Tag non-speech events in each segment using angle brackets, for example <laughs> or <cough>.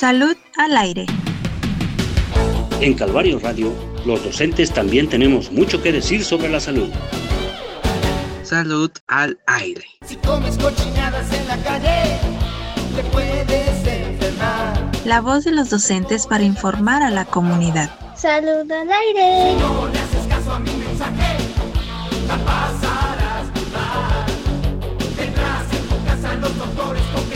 Salud al aire. En Calvario Radio, los docentes también tenemos mucho que decir sobre la salud. Salud al aire. Si comes cochinadas en la calle, te puedes enfermar. La voz de los docentes para informar a la comunidad. Salud al aire. Si no le haces caso a mi mensaje, la pasarás mal. Tendrás en tu casa los doctores con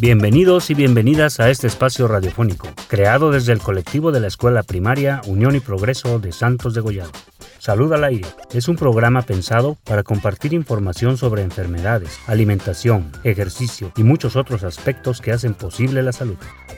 Bienvenidos y bienvenidas a este espacio radiofónico, creado desde el colectivo de la Escuela Primaria Unión y Progreso de Santos de Gollado. Salud al aire es un programa pensado para compartir información sobre enfermedades, alimentación, ejercicio y muchos otros aspectos que hacen posible la salud.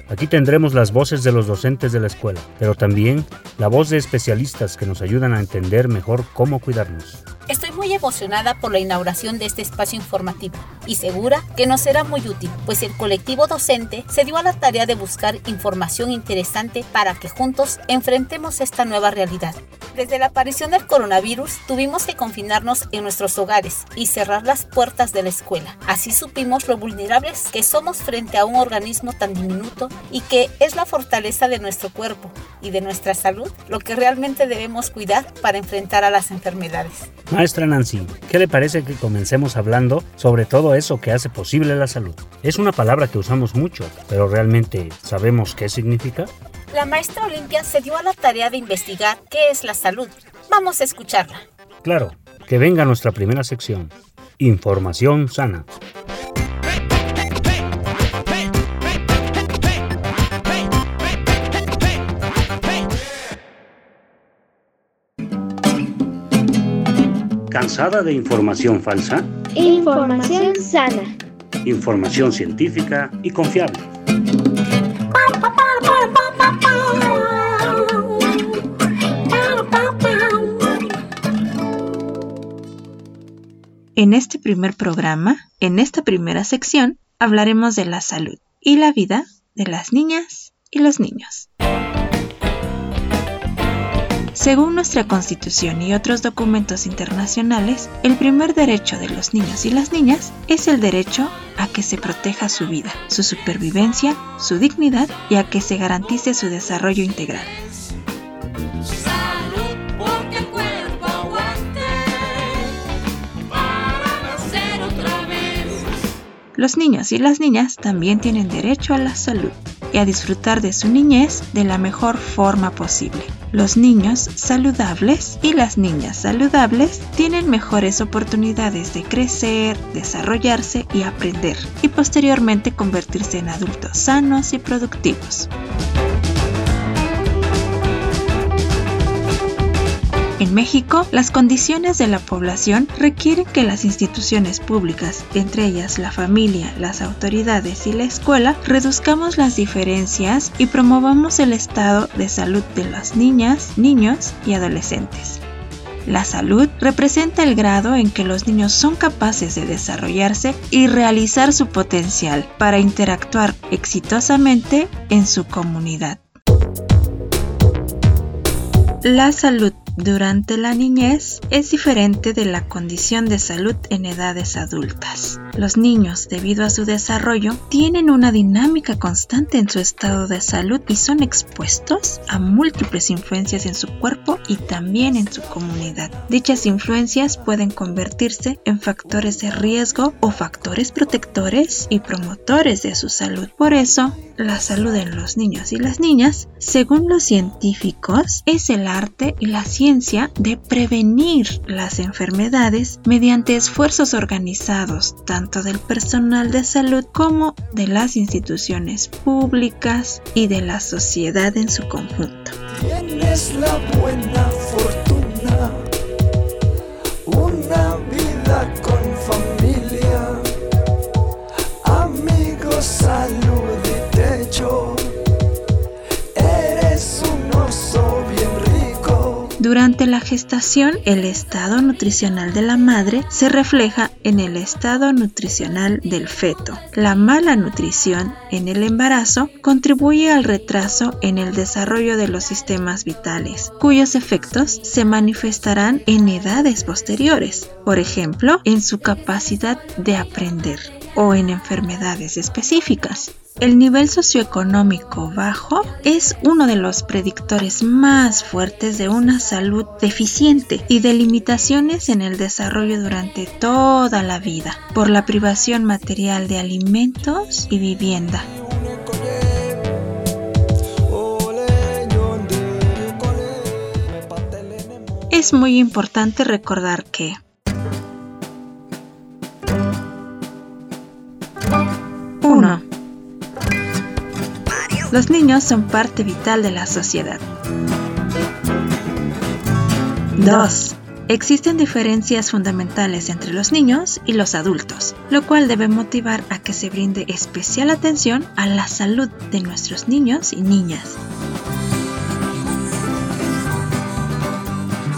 Aquí tendremos las voces de los docentes de la escuela, pero también la voz de especialistas que nos ayudan a entender mejor cómo cuidarnos. Estoy muy emocionada por la inauguración de este espacio informativo y segura que nos será muy útil, pues el colectivo docente se dio a la tarea de buscar información interesante para que juntos enfrentemos esta nueva realidad. Desde la aparición del coronavirus tuvimos que confinarnos en nuestros hogares y cerrar las puertas de la escuela. Así supimos lo vulnerables que somos frente a un organismo tan diminuto y que es la fortaleza de nuestro cuerpo y de nuestra salud lo que realmente debemos cuidar para enfrentar a las enfermedades. Maestra Nancy, ¿qué le parece que comencemos hablando sobre todo eso que hace posible la salud? Es una palabra que usamos mucho, pero realmente ¿sabemos qué significa? La maestra Olimpia se dio a la tarea de investigar qué es la salud. Vamos a escucharla. Claro, que venga nuestra primera sección, Información sana. ¿Cansada de información falsa? Información sana. Información científica y confiable. En este primer programa, en esta primera sección, hablaremos de la salud y la vida de las niñas y los niños. Según nuestra Constitución y otros documentos internacionales, el primer derecho de los niños y las niñas es el derecho a que se proteja su vida, su supervivencia, su dignidad y a que se garantice su desarrollo integral. Los niños y las niñas también tienen derecho a la salud y a disfrutar de su niñez de la mejor forma posible. Los niños saludables y las niñas saludables tienen mejores oportunidades de crecer, desarrollarse y aprender, y posteriormente convertirse en adultos sanos y productivos. En México, las condiciones de la población requieren que las instituciones públicas, entre ellas la familia, las autoridades y la escuela, reduzcamos las diferencias y promovamos el estado de salud de las niñas, niños y adolescentes. La salud representa el grado en que los niños son capaces de desarrollarse y realizar su potencial para interactuar exitosamente en su comunidad. La salud durante la niñez es diferente de la condición de salud en edades adultas. Los niños, debido a su desarrollo, tienen una dinámica constante en su estado de salud y son expuestos a múltiples influencias en su cuerpo y también en su comunidad. Dichas influencias pueden convertirse en factores de riesgo o factores protectores y promotores de su salud. Por eso, la salud en los niños y las niñas, según los científicos, es el arte y la ciencia de prevenir las enfermedades mediante esfuerzos organizados tanto del personal de salud como de las instituciones públicas y de la sociedad en su conjunto. Gestación, el estado nutricional de la madre se refleja en el estado nutricional del feto. La mala nutrición en el embarazo contribuye al retraso en el desarrollo de los sistemas vitales, cuyos efectos se manifestarán en edades posteriores, por ejemplo, en su capacidad de aprender o en enfermedades específicas. El nivel socioeconómico bajo es uno de los predictores más fuertes de una salud deficiente y de limitaciones en el desarrollo durante toda la vida por la privación material de alimentos y vivienda. Es muy importante recordar que Los niños son parte vital de la sociedad. 2. Existen diferencias fundamentales entre los niños y los adultos, lo cual debe motivar a que se brinde especial atención a la salud de nuestros niños y niñas.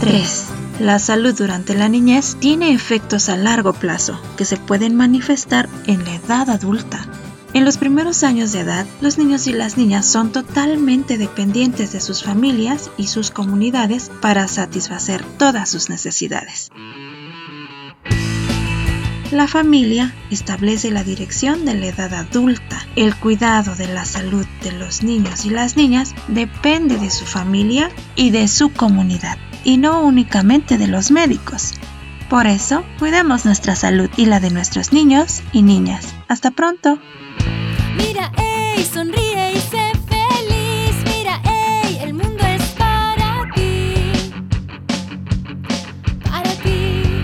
3. La salud durante la niñez tiene efectos a largo plazo que se pueden manifestar en la edad adulta. En los primeros años de edad, los niños y las niñas son totalmente dependientes de sus familias y sus comunidades para satisfacer todas sus necesidades. La familia establece la dirección de la edad adulta. El cuidado de la salud de los niños y las niñas depende de su familia y de su comunidad, y no únicamente de los médicos. Por eso, cuidemos nuestra salud y la de nuestros niños y niñas. Hasta pronto. Mira, ey, sonríe y sé feliz. Mira, ey, el mundo es para ti. Para ti.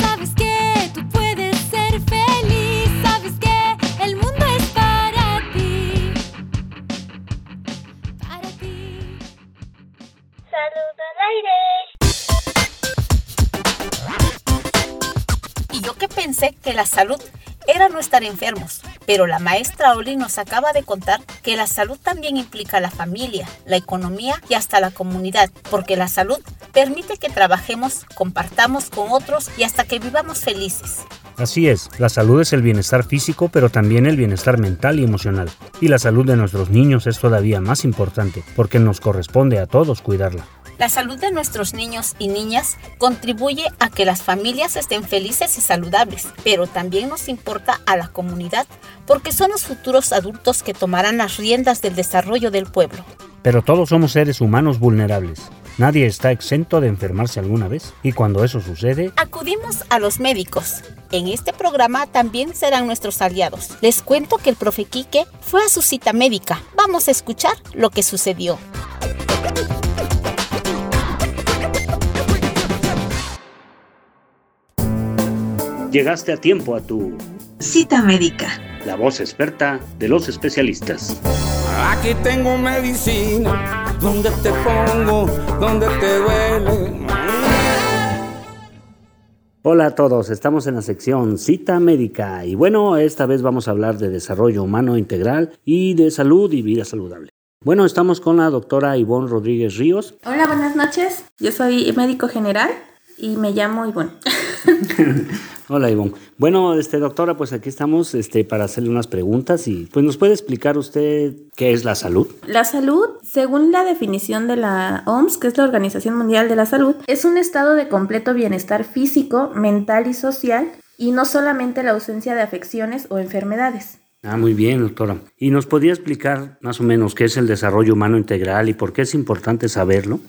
Sabes que tú puedes ser feliz. Sabes que el mundo es para ti. Para ti. Salud al aire. Y yo que pensé que la salud era no estar enfermos, pero la maestra Oli nos acaba de contar que la salud también implica la familia, la economía y hasta la comunidad, porque la salud permite que trabajemos, compartamos con otros y hasta que vivamos felices. Así es, la salud es el bienestar físico, pero también el bienestar mental y emocional. Y la salud de nuestros niños es todavía más importante, porque nos corresponde a todos cuidarla. La salud de nuestros niños y niñas contribuye a que las familias estén felices y saludables, pero también nos importa a la comunidad porque son los futuros adultos que tomarán las riendas del desarrollo del pueblo. Pero todos somos seres humanos vulnerables. Nadie está exento de enfermarse alguna vez. Y cuando eso sucede, Acudimos a los médicos. En este programa también serán nuestros aliados. Les cuento que el profe Quique fue a su cita médica. Vamos a escuchar lo que sucedió. Llegaste a tiempo a tu Cita médica. La voz experta de los especialistas. Aquí tengo medicina, donde te pongo, donde te duele. Hola a todos, estamos en la sección Cita Médica y bueno, esta vez vamos a hablar de desarrollo humano integral y de salud y vida saludable. Bueno, estamos con la doctora Ivonne Rodríguez Ríos. Hola, buenas noches. Yo soy médico general y me llamo Ivonne. <laughs> Hola Ivonne. Bueno, este doctora, pues aquí estamos este, para hacerle unas preguntas y pues nos puede explicar usted qué es la salud. La salud, según la definición de la OMS, que es la Organización Mundial de la Salud, es un estado de completo bienestar físico, mental y social y no solamente la ausencia de afecciones o enfermedades. Ah, muy bien, doctora. ¿Y nos podría explicar más o menos qué es el desarrollo humano integral y por qué es importante saberlo?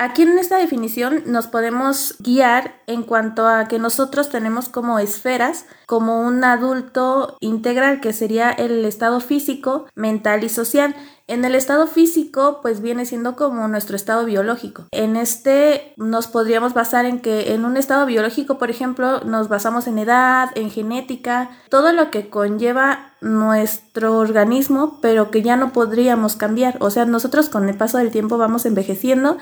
Aquí en esta definición nos podemos guiar en cuanto a que nosotros tenemos como esferas, como un adulto integral, que sería el estado físico, mental y social. En el estado físico, pues viene siendo como nuestro estado biológico. En este nos podríamos basar en que en un estado biológico, por ejemplo, nos basamos en edad, en genética, todo lo que conlleva nuestro organismo, pero que ya no podríamos cambiar. O sea, nosotros con el paso del tiempo vamos envejeciendo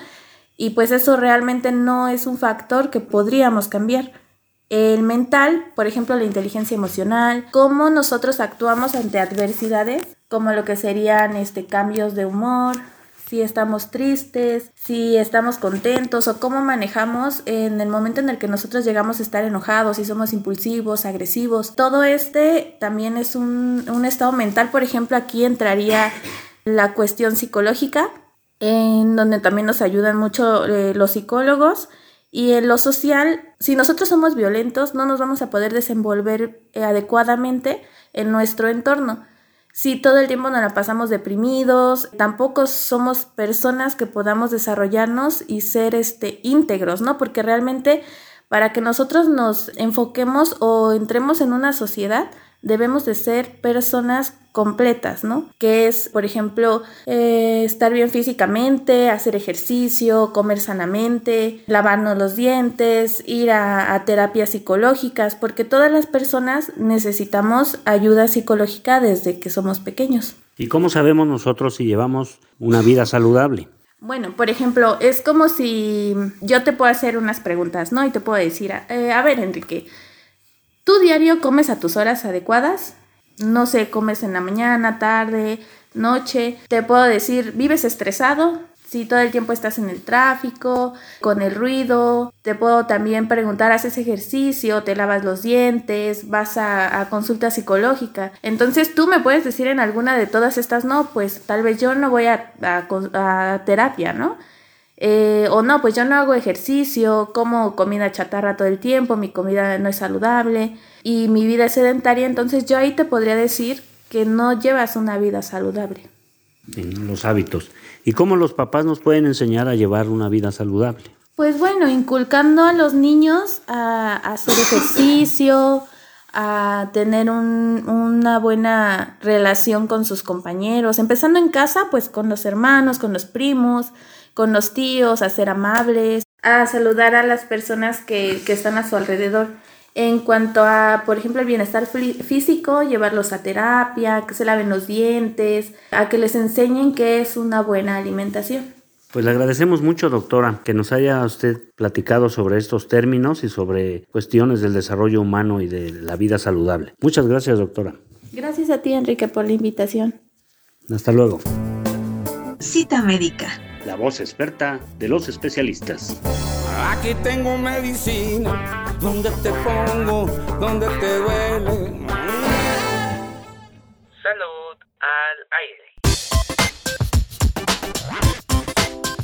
y pues eso realmente no es un factor que podríamos cambiar. El mental, por ejemplo, la inteligencia emocional, cómo nosotros actuamos ante adversidades, como lo que serían este, cambios de humor, si estamos tristes, si estamos contentos o cómo manejamos en el momento en el que nosotros llegamos a estar enojados, si somos impulsivos, agresivos. Todo este también es un, un estado mental. Por ejemplo, aquí entraría la cuestión psicológica, en donde también nos ayudan mucho eh, los psicólogos. Y en lo social, si nosotros somos violentos, no nos vamos a poder desenvolver eh, adecuadamente en nuestro entorno. Si todo el tiempo nos la pasamos deprimidos, tampoco somos personas que podamos desarrollarnos y ser este, íntegros, ¿no? Porque realmente para que nosotros nos enfoquemos o entremos en una sociedad, debemos de ser personas completas, ¿no? Que es, por ejemplo, eh, estar bien físicamente, hacer ejercicio, comer sanamente, lavarnos los dientes, ir a, a terapias psicológicas, porque todas las personas necesitamos ayuda psicológica desde que somos pequeños. ¿Y cómo sabemos nosotros si llevamos una vida saludable? Bueno, por ejemplo, es como si yo te puedo hacer unas preguntas, ¿no? Y te puedo decir, eh, a ver, Enrique, ¿tú diario comes a tus horas adecuadas? No sé, comes en la mañana, tarde, noche. Te puedo decir, ¿vives estresado? Si todo el tiempo estás en el tráfico, con el ruido, te puedo también preguntar, ¿haces ejercicio? ¿Te lavas los dientes? ¿Vas a, consulta psicológica? Entonces tú me puedes decir en alguna de todas estas, no, pues tal vez yo no voy a terapia, ¿no? Eh, o no, pues yo no hago ejercicio, como comida chatarra todo el tiempo, mi comida no es saludable y mi vida es sedentaria, entonces yo ahí te podría decir que no llevas una vida saludable. En los hábitos. ¿Y cómo los papás nos pueden enseñar a llevar una vida saludable? Pues bueno, inculcando a los niños a, a hacer ejercicio, a tener un, una buena relación con sus compañeros, empezando en casa, pues con los hermanos, con los primos, con los tíos, a ser amables, a saludar a las personas que, que están a su alrededor. En cuanto a, por ejemplo, el bienestar físico, llevarlos a terapia, que se laven los dientes, a que les enseñen qué es una buena alimentación. Pues le agradecemos mucho, doctora, que nos haya usted platicado sobre estos términos y sobre cuestiones del desarrollo humano y de la vida saludable. Muchas gracias, doctora. Gracias a ti, Enrique, por la invitación. Hasta luego. Cita médica. La voz experta de los especialistas. Aquí tengo medicina, donde te pongo, donde te duele. Salud al aire.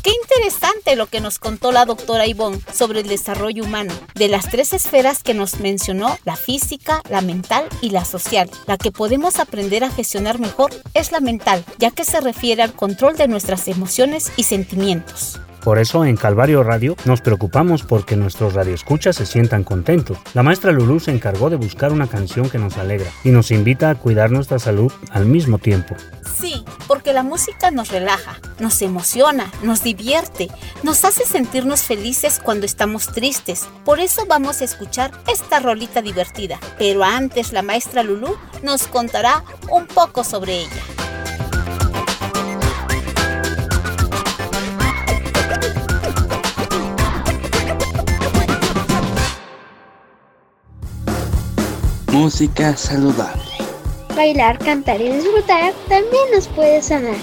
Qué interesante lo que nos contó la doctora Ivonne sobre el desarrollo humano. De las tres esferas que nos mencionó, la física, la mental y la social, la que podemos aprender a gestionar mejor es la mental, ya que se refiere al control de nuestras emociones y sentimientos. Por eso en Calvario Radio nos preocupamos porque nuestros radioescuchas se sientan contentos. La maestra Lulú se encargó de buscar una canción que nos alegra y nos invita a cuidar nuestra salud al mismo tiempo. Sí, porque la música nos relaja, nos emociona, nos divierte, nos hace sentirnos felices cuando estamos tristes. Por eso vamos a escuchar esta rolita divertida. Pero antes la maestra Lulú nos contará un poco sobre ella. Música saludable. Bailar, cantar y disfrutar también nos puede sanar.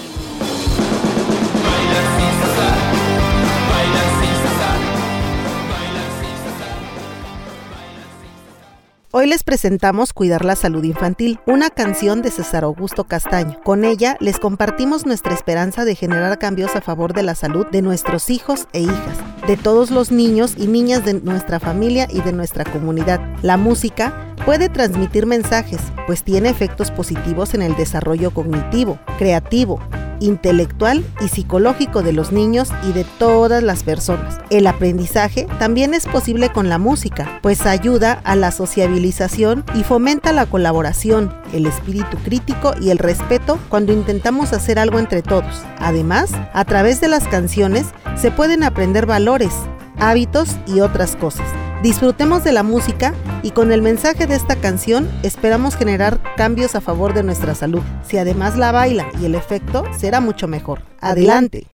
Hoy les presentamos Cuidar la Salud Infantil, una canción de César Augusto Castaño. Con ella les compartimos nuestra esperanza de generar cambios a favor de la salud de nuestros hijos e hijas, de todos los niños y niñas de nuestra familia y de nuestra comunidad. La música puede transmitir mensajes, pues tiene efectos positivos en el desarrollo cognitivo, creativo, intelectual y psicológico de los niños y de todas las personas. El aprendizaje también es posible con la música, pues ayuda a la sociabilización y fomenta la colaboración, el espíritu crítico y el respeto cuando intentamos hacer algo entre todos. Además, a través de las canciones se pueden aprender valores, hábitos y otras cosas. Disfrutemos de la música y con el mensaje de esta canción esperamos generar cambios a favor de nuestra salud. Si además la bailan y el efecto será mucho mejor. Adelante.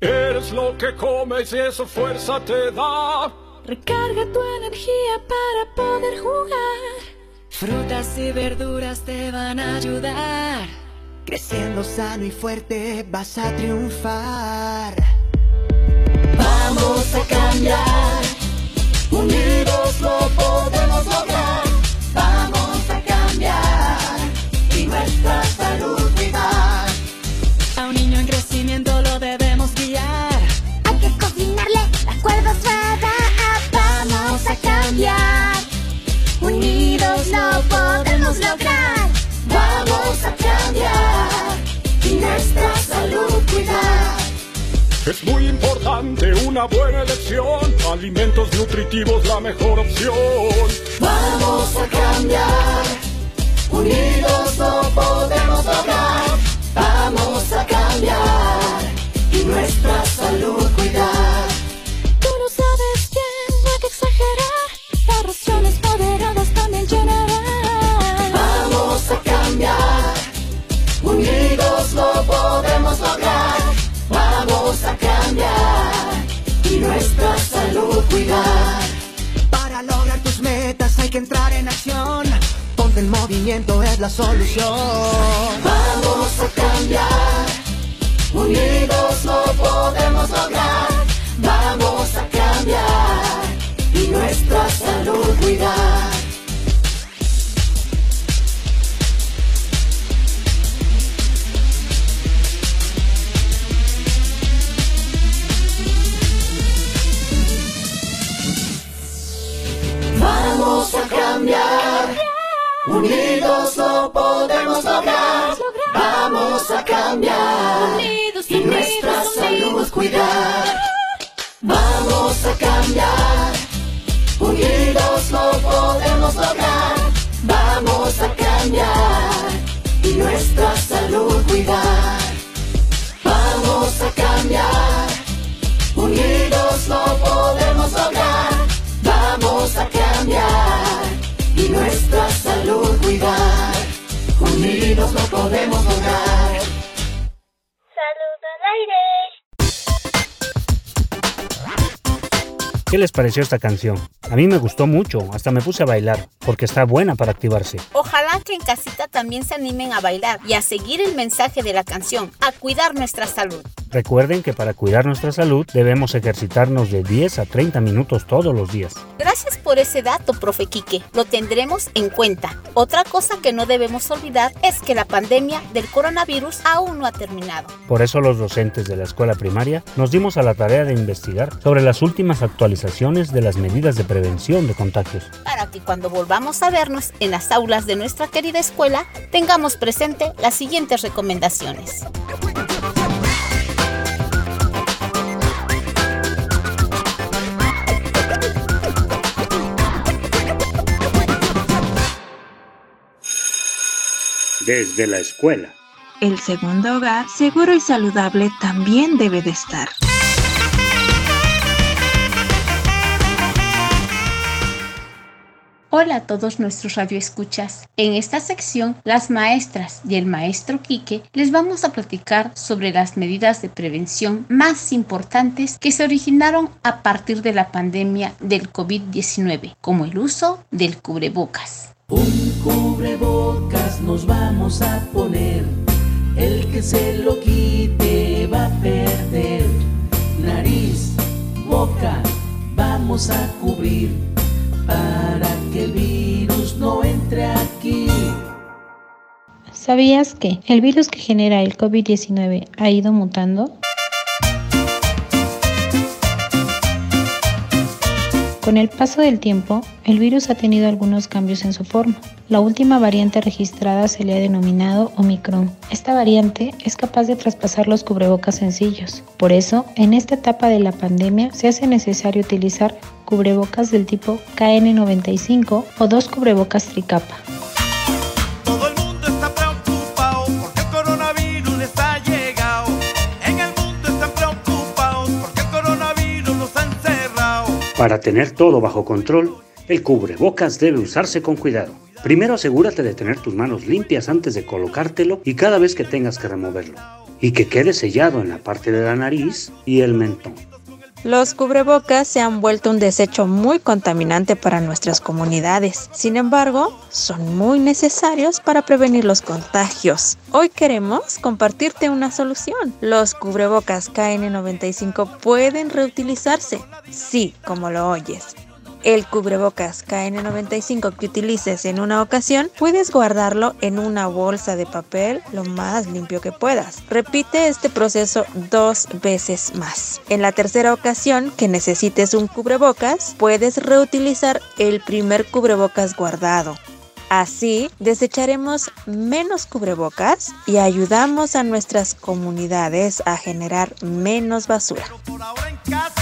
Eres lo que comes y eso fuerza te da. Recarga tu energía para poder jugar. Frutas y verduras te van a ayudar. Creciendo sano y fuerte vas a triunfar. Vamos a cambiar. Unidos lo podemos lograr. Vamos a cambiar. Y nuestra salud cuidar. A un niño en crecimiento lo debemos guiar. Hay que cocinarle la cuerda suave. Vamos a cambiar. Unidos lo podemos lograr. Vamos a cambiar. Y nuestra salud cuidar. Es muy importante una buena elección. Alimentos nutritivos la mejor opción. Vamos a cambiar. Unidos lo podemos lograr. Vamos a cambiar. Que entrar en acción. Ponte en movimiento, es la solución. Vamos a cambiar. Unidos lo podemos lograr. Vamos a cambiar. Y nuestra salud cuidar. Unidos lo podemos lograr. Vamos a cambiar. Y nuestra salud cuidar. Vamos a cambiar. Unidos lo podemos lograr. Vamos a cambiar. Y nuestra salud cuidar. Vamos a cambiar. Unidos lo podemos lograr. Vamos a cambiar nuestra salud cuidar. Unidos lo podemos lograr. Salud al aire. ¿Qué les pareció esta canción? A mí me gustó mucho, hasta me puse a bailar, porque está buena para activarse. Ojalá que en casita también se animen a bailar y a seguir el mensaje de la canción, a cuidar nuestra salud. Recuerden que para cuidar nuestra salud debemos ejercitarnos de 10 a 30 minutos todos los días. Gracias por ese dato, profe Quique. Lo tendremos en cuenta. Otra cosa que no debemos olvidar es que la pandemia del coronavirus aún no ha terminado. Por eso los docentes de la escuela primaria nos dimos a la tarea de investigar sobre las últimas actualizaciones de las medidas de prevención de contagios. Para que cuando volvamos a vernos en las aulas de nuestra querida escuela, tengamos presente las siguientes recomendaciones. Desde la escuela. El segundo hogar, seguro y saludable, también debe de estar. Hola a todos nuestros radioescuchas. En esta sección, las maestras y el maestro Quique les vamos a platicar sobre las medidas de prevención más importantes que se originaron a partir de la pandemia del COVID-19, como el uso del cubrebocas. Un cubrebocas nos vamos a poner. El que se lo quite va a perder. Nariz, boca, vamos a cubrir para que el virus no entre aquí. ¿Sabías que el virus que genera el COVID-19 ha ido mutando? Con el paso del tiempo, el virus ha tenido algunos cambios en su forma. La última variante registrada se le ha denominado Omicron. Esta variante es capaz de traspasar los cubrebocas sencillos. Por eso, en esta etapa de la pandemia se hace necesario utilizar cubrebocas del tipo KN95 o dos cubrebocas tricapa. Para tener todo bajo control, el cubrebocas debe usarse con cuidado. Primero asegúrate de tener tus manos limpias antes de colocártelo y cada vez que tengas que removerlo. Y que quede sellado en la parte de la nariz y el mentón. Los cubrebocas se han vuelto un desecho muy contaminante para nuestras comunidades. Sin embargo, son muy necesarios para prevenir los contagios. Hoy queremos compartirte una solución. Los cubrebocas KN95 pueden reutilizarse. Sí, como lo oyes. El cubrebocas KN95 que utilices en una ocasión, puedes guardarlo en una bolsa de papel lo más limpio que puedas. Repite este proceso dos veces más. En la tercera ocasión que necesites un cubrebocas, puedes reutilizar el primer cubrebocas guardado. Así desecharemos menos cubrebocas y ayudamos a nuestras comunidades a generar menos basura. Las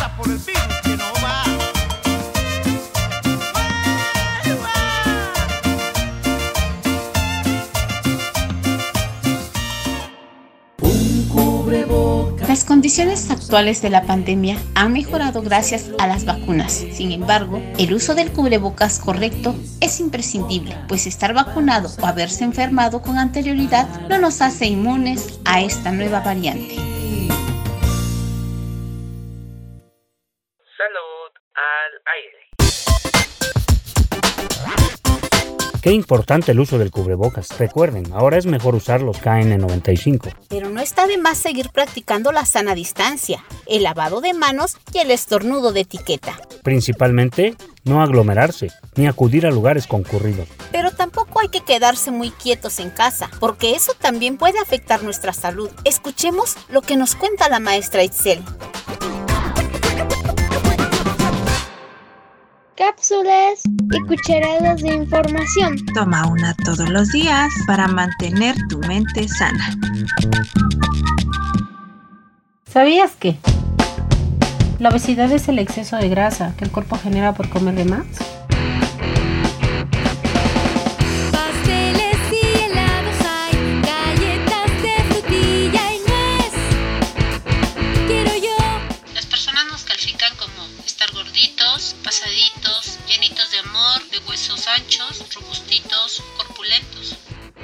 condiciones actuales de la pandemia han mejorado gracias a las vacunas. Sin embargo, el uso del cubrebocas correcto es imprescindible, pues estar vacunado o haberse enfermado con anterioridad no nos hace inmunes a esta nueva variante. Qué importante el uso del cubrebocas. Recuerden, ahora es mejor usar los KN95. Pero no está de más seguir practicando la sana distancia, el lavado de manos y el estornudo de etiqueta. Principalmente, no aglomerarse ni acudir a lugares concurridos. Pero tampoco hay que quedarse muy quietos en casa, porque eso también puede afectar nuestra salud. Escuchemos lo que nos cuenta la maestra Itzel. Cápsulas y cucharadas de información. Toma una todos los días para mantener tu mente sana. ¿Sabías que? La obesidad es el exceso de grasa que el cuerpo genera por comer de más.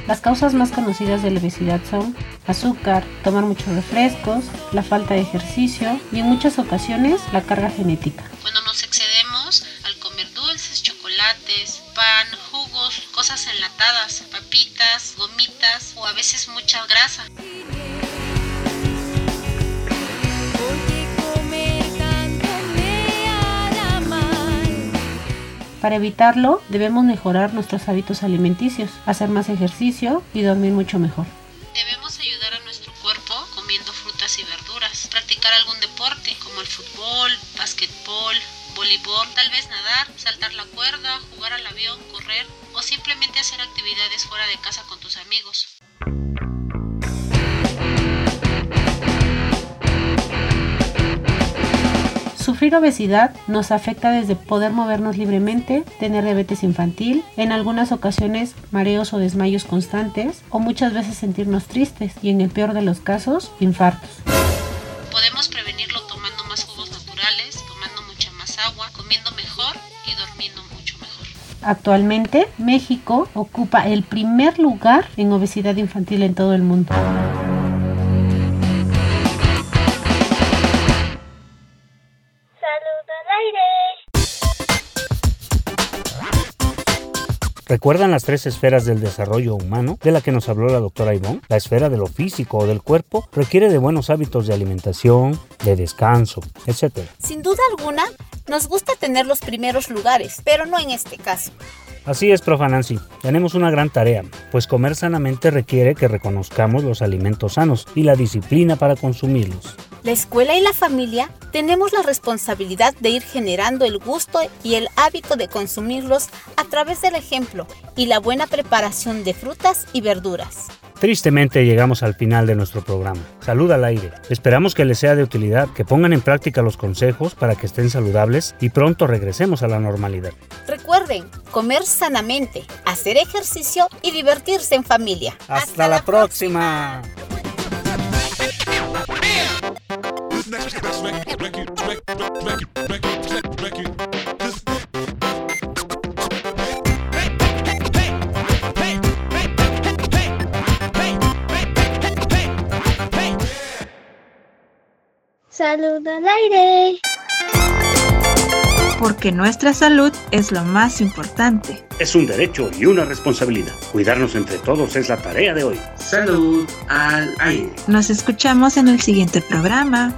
Las causas más conocidas de la obesidad son azúcar, tomar muchos refrescos, la falta de ejercicio y en muchas ocasiones la carga genética. Cuando nos excedemos al comer dulces, chocolates, pan, jugos, cosas enlatadas, papitas, gomitas o a veces mucha grasa. Para evitarlo, debemos mejorar nuestros hábitos alimenticios, hacer más ejercicio y dormir mucho mejor. Debemos ayudar a nuestro cuerpo comiendo frutas y verduras, practicar algún deporte como el fútbol, básquetbol, voleibol, tal vez nadar, saltar la cuerda, jugar al avión, correr o simplemente hacer actividades fuera de casa con tus amigos. Sufrir obesidad nos afecta desde poder movernos libremente, tener diabetes infantil, en algunas ocasiones mareos o desmayos constantes o muchas veces sentirnos tristes y en el peor de los casos infartos. Podemos prevenirlo tomando más jugos naturales, tomando mucha más agua, comiendo mejor y durmiendo mucho mejor. Actualmente México ocupa el primer lugar en obesidad infantil en todo el mundo. ¿Recuerdan las tres esferas del desarrollo humano de la que nos habló la doctora Ivonne? La esfera de lo físico o del cuerpo requiere de buenos hábitos de alimentación, de descanso, etc. Sin duda alguna, nos gusta tener los primeros lugares, pero no en este caso. Así es, profa Nancy. Tenemos una gran tarea, pues comer sanamente requiere que reconozcamos los alimentos sanos y la disciplina para consumirlos. La escuela y la familia tenemos la responsabilidad de ir generando el gusto y el hábito de consumirlos a través del ejemplo y la buena preparación de frutas y verduras. Tristemente llegamos al final de nuestro programa. Salud al aire. Esperamos que les sea de utilidad, que pongan en práctica los consejos para que estén saludables y pronto regresemos a la normalidad. Recuerden, comer sanamente, hacer ejercicio y divertirse en familia. Hasta, la próxima. Al aire. Porque nuestra salud es lo más importante. Es un derecho y una responsabilidad. Cuidarnos entre todos es la tarea de hoy. Salud al aire. Nos escuchamos en el siguiente programa.